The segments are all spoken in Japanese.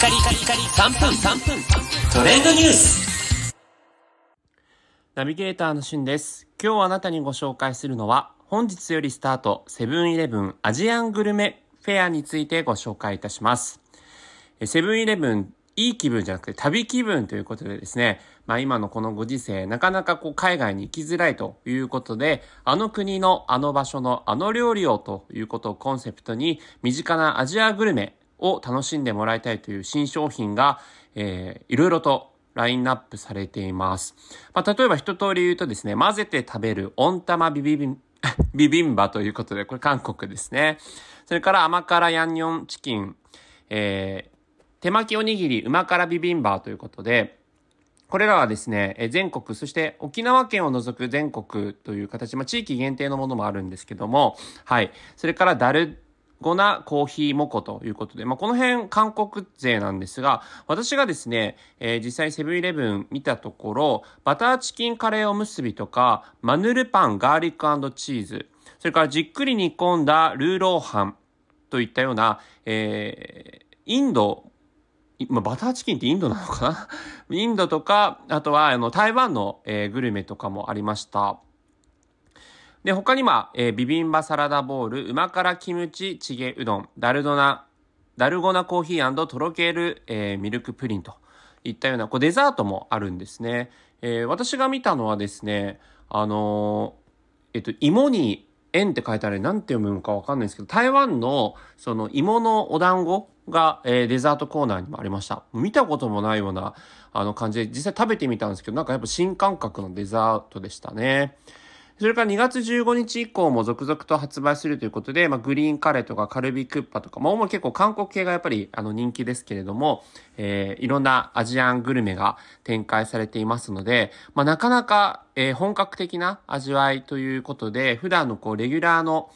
カリカリカリ3分3分トレンドニュースナビゲーターのしゅんです。今日あなたにご紹介するのは、本日よりスタート、セブンイレブンアジアングルメフェアについてご紹介いたします。セブンイレブン、いい気分じゃなくて旅気分ということでですね、まあ今のこのご時世、なかなかこう海外に行きづらいということで、あの国のあの場所のあの料理をということをコンセプトに、身近なアジアグルメを楽しんでもらいたいという新商品が、えー、いろいろとラインナップされています。まあ、例えば一通り言うとですね、混ぜて食べる温玉ビビビン、ビビンバということで、これ韓国ですね。それから甘辛ヤンニョンチキン、えー、手巻きおにぎり旨辛ビビンバということで、これらはですね、全国、そして沖縄県を除く全国という形、まあ、地域限定のものもあるんですけども、はい。それからダルゴナコーヒーモコということで、まあ、この辺韓国勢なんですが、私がですね、えー実際セブンイレブン見たところ、バターチキンカレーおむすびとか、マヌルパン、ガーリックチーズ、それからじっくり煮込んだルーローハンといったような、えーインド、まあ、バターチキンってインドなのかな？インドとか、あとはあの台湾の、えーグルメとかもありました。で、他には、えービビンバサラダボール、旨辛キムチチゲうどん、ダルドナ、ダルゴナコーヒーとろける、えーミルクプリンといったような、こうデザートもあるんですね。えー私が見たのはですね、あのーえっと、芋に円って書いてある、なんて読むのかわかんないですけど、台湾の、その芋のお団子が、えーデザートコーナーにもありました。見たこともないような、あの感じで、実際食べてみたんですけど、なんかやっぱ新感覚のデザートでしたね。それから2月15日以降も続々と発売するということで、まあ、グリーンカレーとかカルビクッパとか、まあ、主に結構韓国系がやっぱりあの人気ですけれども、えーいろんなアジアングルメが展開されていますので、まあ、なかなか、えー本格的な味わいということで、普段のこうレギュラーの、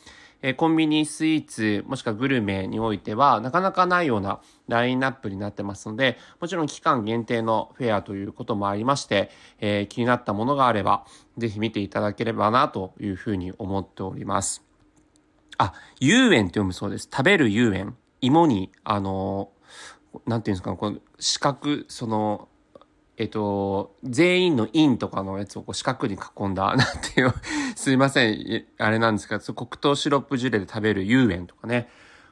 えーコンビニスイーツ、もしくはグルメにおいては、なかなかないようなラインナップになってますので、もちろん期間限定のフェアということもありまして、えー気になったものがあれば、ぜひ見ていただければなというふうに思っております。あ、遊園って読むそうです。食べる遊園。芋に、あのーなんていうんですか、この四角、その、えっと、全員の院とかのやつをこう四角に囲んだ、なんていう、すいません、あれなんですが、そう黒糖シロップジュレで食べる遊園とかね。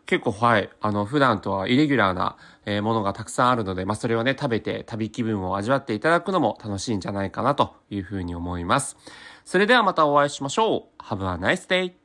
結構、はい、あの、普段とはイレギュラーな、えものがたくさんあるので、まあ、それをね、食べて旅気分を味わっていただくのも楽しいんじゃないかなというふうに思います。それではまたお会いしましょう。Have a nice day!